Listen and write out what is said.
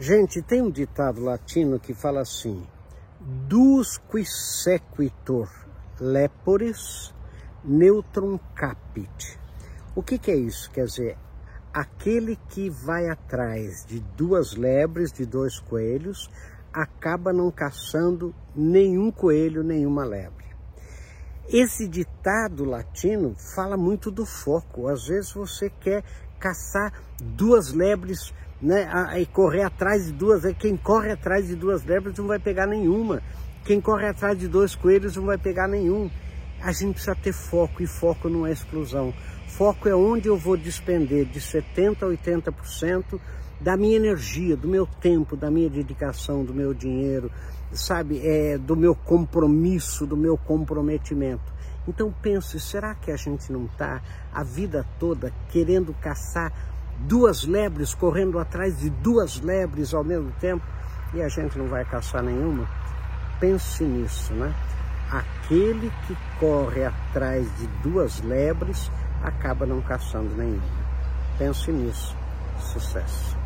Gente, tem um ditado latino que fala assim: Dus qui sequitur lepores neutrum capit. O que, que é isso? Quer dizer, aquele que vai atrás de duas lebres, de dois coelhos, acaba não caçando nenhum coelho, nenhuma lebre. Esse ditado latino fala muito do foco. Às vezes você quer caçar duas lebres né, e correr atrás de duas. Quem corre atrás de duas lebres não vai pegar nenhuma. Quem corre atrás de dois coelhos não vai pegar nenhum. A gente precisa ter foco e foco não é exclusão. Foco é onde eu vou despender de 70% a 80% da minha energia, do meu tempo, da minha dedicação, do meu dinheiro, sabe, é, do meu compromisso, do meu comprometimento. Então pense, será que a gente não está a vida toda querendo caçar duas lebres, correndo atrás de duas lebres ao mesmo tempo e a gente não vai caçar nenhuma? Pense nisso, né? Aquele que corre atrás de duas lebres acaba não caçando nenhuma. Pense nisso. Sucesso.